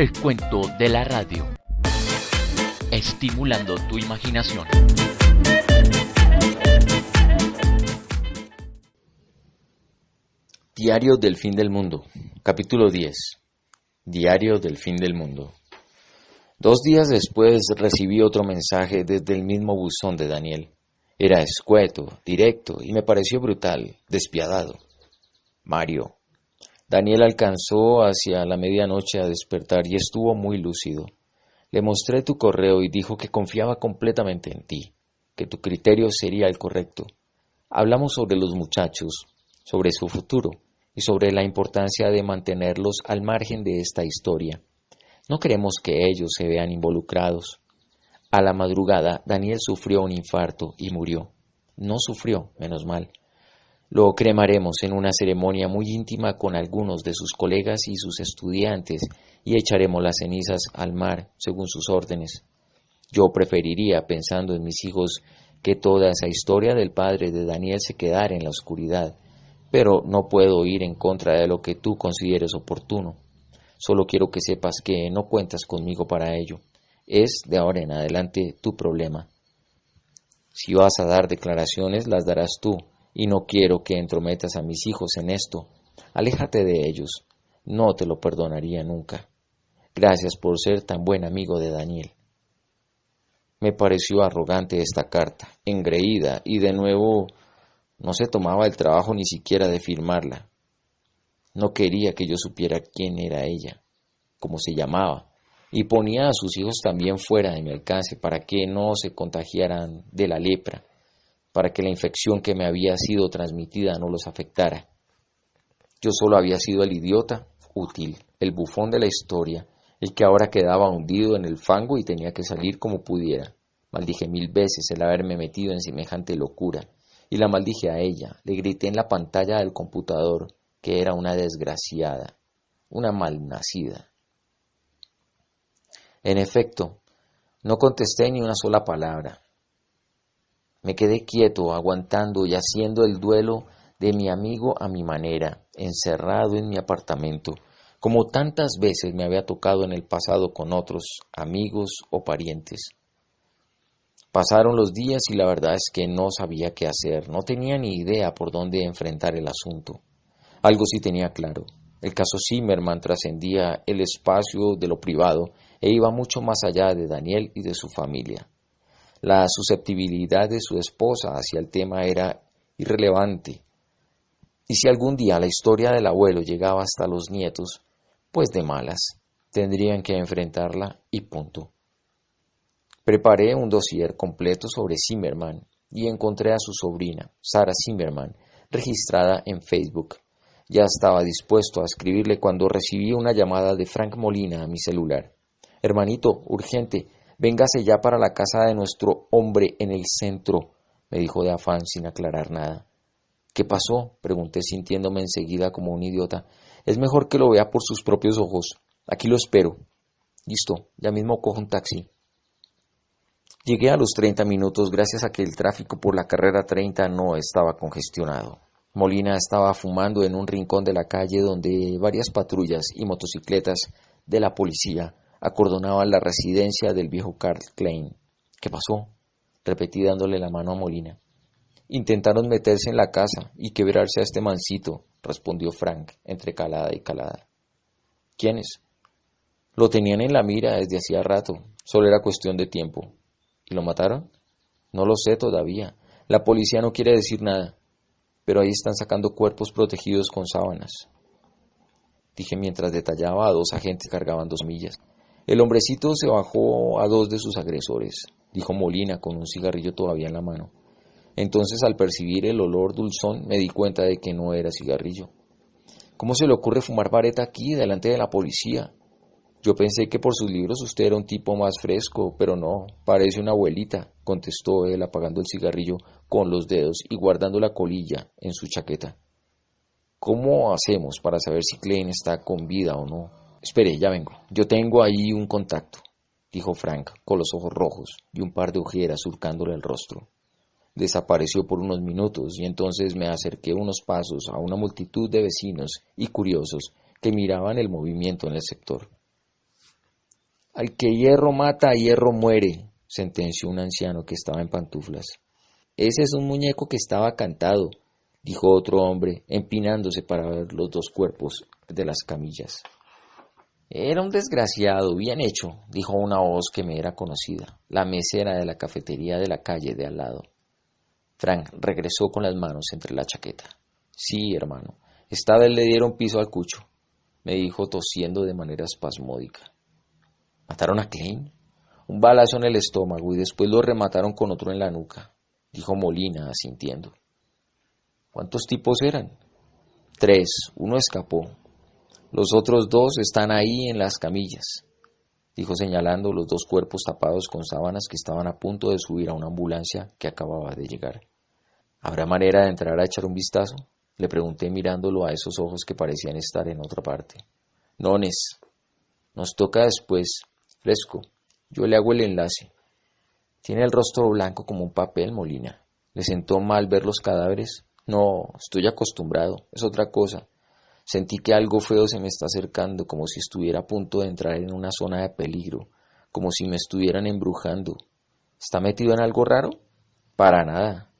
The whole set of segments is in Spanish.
El cuento de la radio. Estimulando tu imaginación. Diario del fin del mundo. Capítulo 10. Diario del fin del mundo. Dos días después recibí otro mensaje desde el mismo buzón de Daniel. Era escueto, directo y me pareció brutal, despiadado. Mario. Daniel alcanzó hacia la medianoche a despertar y estuvo muy lúcido. Le mostré tu correo y dijo que confiaba completamente en ti, que tu criterio sería el correcto. Hablamos sobre los muchachos, sobre su futuro y sobre la importancia de mantenerlos al margen de esta historia. No queremos que ellos se vean involucrados. A la madrugada, Daniel sufrió un infarto y murió. No sufrió, menos mal. Lo cremaremos en una ceremonia muy íntima con algunos de sus colegas y sus estudiantes y echaremos las cenizas al mar según sus órdenes. Yo preferiría, pensando en mis hijos, que toda esa historia del padre de Daniel se quedara en la oscuridad, pero no puedo ir en contra de lo que tú consideres oportuno. Solo quiero que sepas que no cuentas conmigo para ello. Es, de ahora en adelante, tu problema. Si vas a dar declaraciones, las darás tú, y no quiero que entrometas a mis hijos en esto. Aléjate de ellos. No te lo perdonaría nunca. Gracias por ser tan buen amigo de Daniel. Me pareció arrogante esta carta, engreída, y de nuevo no se tomaba el trabajo ni siquiera de firmarla. No quería que yo supiera quién era ella, cómo se llamaba, y ponía a sus hijos también fuera de mi alcance para que no se contagiaran de la lepra, para que la infección que me había sido transmitida no los afectara. Yo solo había sido el idiota útil, el bufón de la historia, el que ahora quedaba hundido en el fango y tenía que salir como pudiera. Maldije mil veces el haberme metido en semejante locura, y la maldije a ella, le grité en la pantalla del computador que era una desgraciada, una malnacida. En efecto, no contesté ni una sola palabra. Me quedé quieto, aguantando y haciendo el duelo de mi amigo a mi manera, encerrado en mi apartamento, como tantas veces me había tocado en el pasado con otros amigos o parientes. Pasaron los días y la verdad es que no sabía qué hacer, no tenía ni idea por dónde enfrentar el asunto. Algo sí tenía claro. El caso Zimmerman trascendía el espacio de lo privado e iba mucho más allá de Daniel y de su familia. La susceptibilidad de su esposa hacia el tema era irrelevante. Y si algún día la historia del abuelo llegaba hasta los nietos, pues de malas, tendrían que enfrentarla y punto. Preparé un dossier completo sobre Zimmerman y encontré a su sobrina, Sara Zimmerman, registrada en Facebook. Ya estaba dispuesto a escribirle cuando recibí una llamada de Frank Molina a mi celular. Hermanito, urgente, véngase ya para la casa de nuestro hombre en el centro, me dijo de afán sin aclarar nada. ¿Qué pasó? pregunté sintiéndome enseguida como un idiota. Es mejor que lo vea por sus propios ojos. Aquí lo espero. Listo, ya mismo cojo un taxi. Llegué a los 30 minutos gracias a que el tráfico por la carrera 30 no estaba congestionado. Molina estaba fumando en un rincón de la calle donde varias patrullas y motocicletas de la policía acordonaban la residencia del viejo Carl Klein. ¿Qué pasó? repetí dándole la mano a Molina. Intentaron meterse en la casa y quebrarse a este mancito, respondió Frank, entre calada y calada. ¿Quiénes? Lo tenían en la mira desde hacía rato, solo era cuestión de tiempo. ¿Y lo mataron? No lo sé todavía. La policía no quiere decir nada pero ahí están sacando cuerpos protegidos con sábanas. Dije mientras detallaba a dos agentes cargaban dos millas. El hombrecito se bajó a dos de sus agresores, dijo Molina con un cigarrillo todavía en la mano. Entonces al percibir el olor dulzón me di cuenta de que no era cigarrillo. ¿Cómo se le ocurre fumar vareta aquí delante de la policía? Yo pensé que por sus libros usted era un tipo más fresco, pero no, parece una abuelita, contestó él apagando el cigarrillo con los dedos y guardando la colilla en su chaqueta. ¿Cómo hacemos para saber si Klein está con vida o no? Espere, ya vengo. Yo tengo ahí un contacto, dijo Frank, con los ojos rojos y un par de ojeras surcándole el rostro. Desapareció por unos minutos y entonces me acerqué unos pasos a una multitud de vecinos y curiosos que miraban el movimiento en el sector. Al que hierro mata, hierro muere, sentenció un anciano que estaba en pantuflas. Ese es un muñeco que estaba cantado, dijo otro hombre, empinándose para ver los dos cuerpos de las camillas. Era un desgraciado, bien hecho, dijo una voz que me era conocida, la mesera de la cafetería de la calle de al lado. Frank regresó con las manos entre la chaqueta. Sí, hermano, esta vez le dieron piso al cucho, me dijo tosiendo de manera espasmódica. ¿Mataron a Klein? Un balazo en el estómago y después lo remataron con otro en la nuca, dijo Molina, asintiendo. ¿Cuántos tipos eran? Tres. Uno escapó. Los otros dos están ahí en las camillas, dijo señalando los dos cuerpos tapados con sábanas que estaban a punto de subir a una ambulancia que acababa de llegar. ¿Habrá manera de entrar a echar un vistazo? Le pregunté mirándolo a esos ojos que parecían estar en otra parte. Nones. Nos toca después. Fresco. Yo le hago el enlace. Tiene el rostro blanco como un papel, Molina. ¿Le sentó mal ver los cadáveres? No, estoy acostumbrado. Es otra cosa. Sentí que algo feo se me está acercando, como si estuviera a punto de entrar en una zona de peligro, como si me estuvieran embrujando. ¿Está metido en algo raro? Para nada.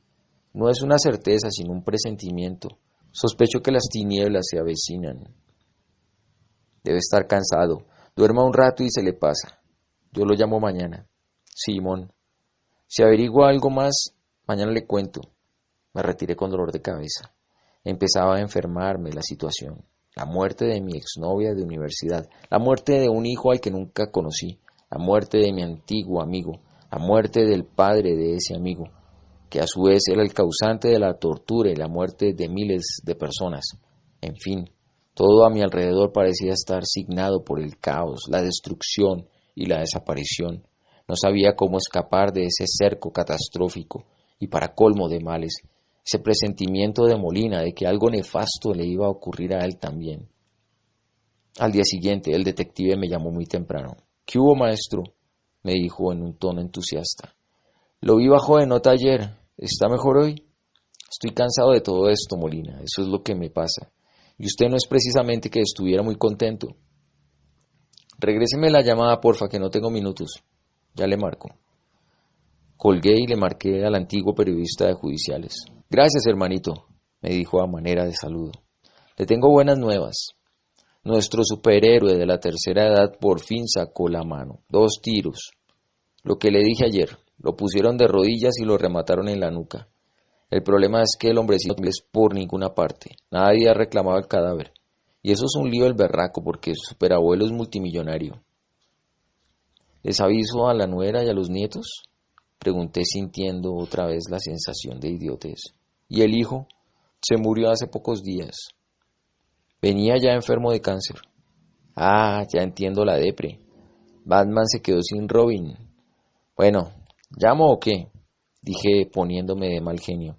No es una certeza, sino un presentimiento. Sospecho que las tinieblas se avecinan. Debe estar cansado. Duerma un rato y se le pasa. Yo lo llamo mañana. Simón. Si averigua algo más, mañana le cuento. Me retiré con dolor de cabeza. Empezaba a enfermarme la situación. La muerte de mi exnovia de universidad, la muerte de un hijo al que nunca conocí, la muerte de mi antiguo amigo, la muerte del padre de ese amigo, que a su vez era el causante de la tortura y la muerte de miles de personas. En fin, todo a mi alrededor parecía estar signado por el caos, la destrucción y la desaparición. No sabía cómo escapar de ese cerco catastrófico y para colmo de males, ese presentimiento de Molina de que algo nefasto le iba a ocurrir a él también. Al día siguiente, el detective me llamó muy temprano. ¿Qué hubo, maestro? me dijo en un tono entusiasta. Lo vi bajo de nota ayer. ¿Está mejor hoy? Estoy cansado de todo esto, Molina. Eso es lo que me pasa. Y usted no es precisamente que estuviera muy contento. Regréseme la llamada, porfa, que no tengo minutos. Ya le marco. Colgué y le marqué al antiguo periodista de judiciales. Gracias, hermanito, me dijo a manera de saludo. Le tengo buenas nuevas. Nuestro superhéroe de la tercera edad por fin sacó la mano. Dos tiros. Lo que le dije ayer. Lo pusieron de rodillas y lo remataron en la nuca. El problema es que el hombrecito no es por ninguna parte. Nadie ha reclamado el cadáver. Y eso es un lío del berraco porque su superabuelo es multimillonario. ¿Les aviso a la nuera y a los nietos? Pregunté sintiendo otra vez la sensación de idiotez. ¿Y el hijo? Se murió hace pocos días. Venía ya enfermo de cáncer. Ah, ya entiendo la depre. Batman se quedó sin Robin. Bueno, ¿llamo o qué? Dije poniéndome de mal genio.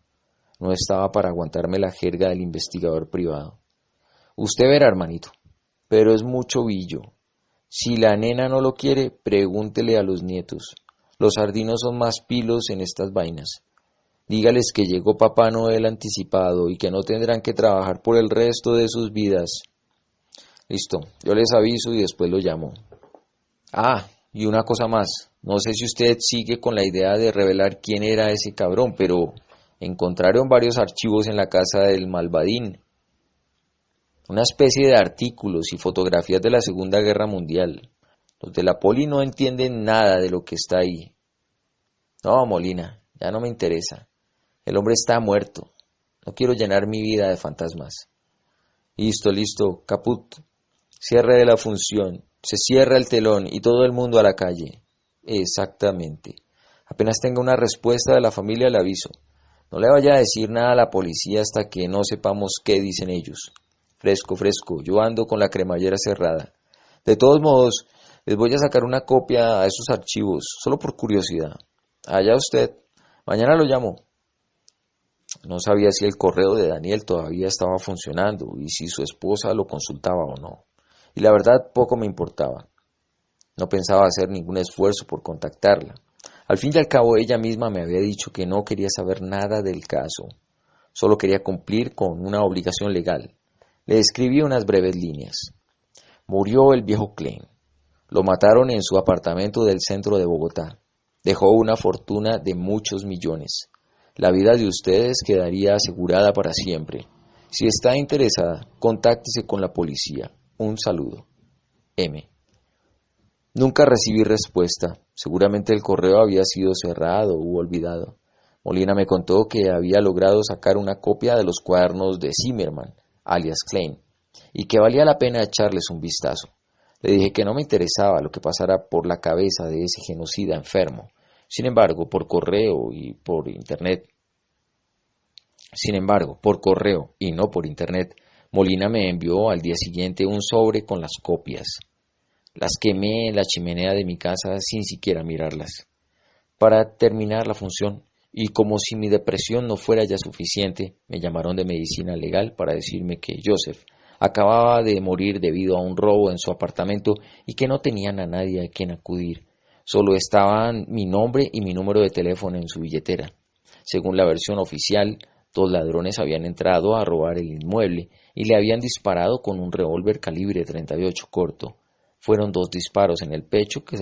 No estaba para aguantarme la jerga del investigador privado. Usted verá, hermanito. Pero es mucho billo. Si la nena no lo quiere, pregúntele a los nietos. Los sardinos son más pilos en estas vainas. Dígales que llegó Papá Noel anticipado y que no tendrán que trabajar por el resto de sus vidas. Listo, yo les aviso y después lo llamo. Ah, y una cosa más. No sé si usted sigue con la idea de revelar quién era ese cabrón, pero encontraron varios archivos en la casa del Malvadín. Una especie de artículos y fotografías de la Segunda Guerra Mundial. Los de la poli no entienden nada de lo que está ahí. No, Molina, ya no me interesa. El hombre está muerto. No quiero llenar mi vida de fantasmas. Listo, listo, caput. Cierre de la función. Se cierra el telón y todo el mundo a la calle. Exactamente. Apenas tenga una respuesta de la familia le aviso. No le vaya a decir nada a la policía hasta que no sepamos qué dicen ellos. Fresco, fresco. Yo ando con la cremallera cerrada. De todos modos, les voy a sacar una copia a esos archivos, solo por curiosidad. Allá usted. Mañana lo llamo. No sabía si el correo de Daniel todavía estaba funcionando y si su esposa lo consultaba o no. Y la verdad poco me importaba. No pensaba hacer ningún esfuerzo por contactarla. Al fin y al cabo ella misma me había dicho que no quería saber nada del caso. Solo quería cumplir con una obligación legal. Le escribí unas breves líneas. Murió el viejo Klein. Lo mataron en su apartamento del centro de Bogotá. Dejó una fortuna de muchos millones. La vida de ustedes quedaría asegurada para siempre. Si está interesada, contáctese con la policía. Un saludo. M. Nunca recibí respuesta. Seguramente el correo había sido cerrado u olvidado. Molina me contó que había logrado sacar una copia de los cuadernos de Zimmerman, alias Klein, y que valía la pena echarles un vistazo. Le dije que no me interesaba lo que pasara por la cabeza de ese genocida enfermo. Sin embargo, por correo y por internet. Sin embargo, por correo y no por internet, Molina me envió al día siguiente un sobre con las copias. Las quemé en la chimenea de mi casa sin siquiera mirarlas. Para terminar la función, y como si mi depresión no fuera ya suficiente, me llamaron de medicina legal para decirme que Joseph acababa de morir debido a un robo en su apartamento y que no tenían a nadie a quien acudir. Solo estaban mi nombre y mi número de teléfono en su billetera. Según la versión oficial, dos ladrones habían entrado a robar el inmueble y le habían disparado con un revólver calibre 38 corto. Fueron dos disparos en el pecho que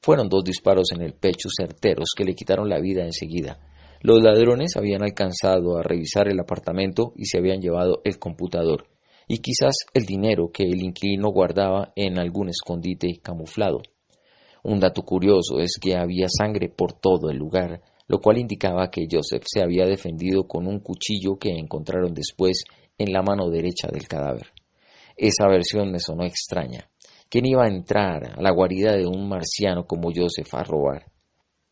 fueron dos disparos en el pecho certeros que le quitaron la vida enseguida. Los ladrones habían alcanzado a revisar el apartamento y se habían llevado el computador y quizás el dinero que el inquilino guardaba en algún escondite camuflado. Un dato curioso es que había sangre por todo el lugar, lo cual indicaba que Joseph se había defendido con un cuchillo que encontraron después en la mano derecha del cadáver. Esa versión me sonó extraña. ¿Quién iba a entrar a la guarida de un marciano como Joseph a robar?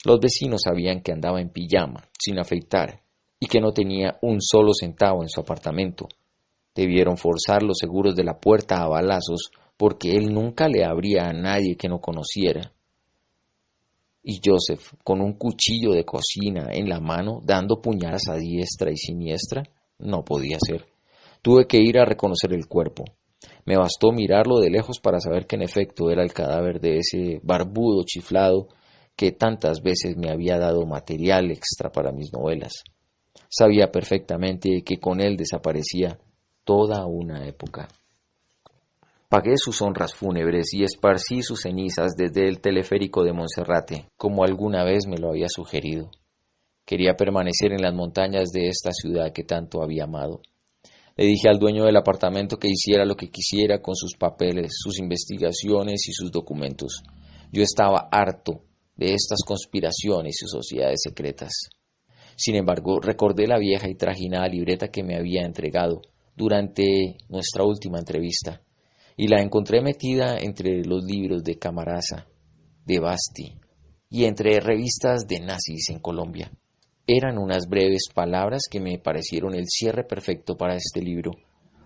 Los vecinos sabían que andaba en pijama, sin afeitar, y que no tenía un solo centavo en su apartamento. Debieron forzar los seguros de la puerta a balazos porque él nunca le abría a nadie que no conociera. Y Joseph, con un cuchillo de cocina en la mano, dando puñadas a diestra y siniestra, no podía ser. Tuve que ir a reconocer el cuerpo. Me bastó mirarlo de lejos para saber que en efecto era el cadáver de ese barbudo chiflado que tantas veces me había dado material extra para mis novelas. Sabía perfectamente que con él desaparecía toda una época. Pagué sus honras fúnebres y esparcí sus cenizas desde el teleférico de Monserrate, como alguna vez me lo había sugerido. Quería permanecer en las montañas de esta ciudad que tanto había amado. Le dije al dueño del apartamento que hiciera lo que quisiera con sus papeles, sus investigaciones y sus documentos. Yo estaba harto de estas conspiraciones y sociedades secretas. Sin embargo, recordé la vieja y trajinada libreta que me había entregado durante nuestra última entrevista y la encontré metida entre los libros de Camarasa, de Basti y entre revistas de nazis en Colombia. Eran unas breves palabras que me parecieron el cierre perfecto para este libro,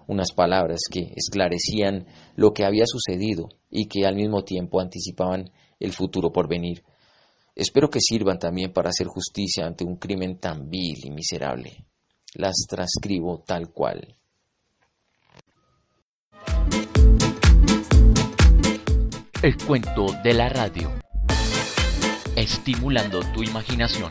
unas palabras que esclarecían lo que había sucedido y que al mismo tiempo anticipaban el futuro por venir. Espero que sirvan también para hacer justicia ante un crimen tan vil y miserable. Las transcribo tal cual. El cuento de la radio. Estimulando tu imaginación.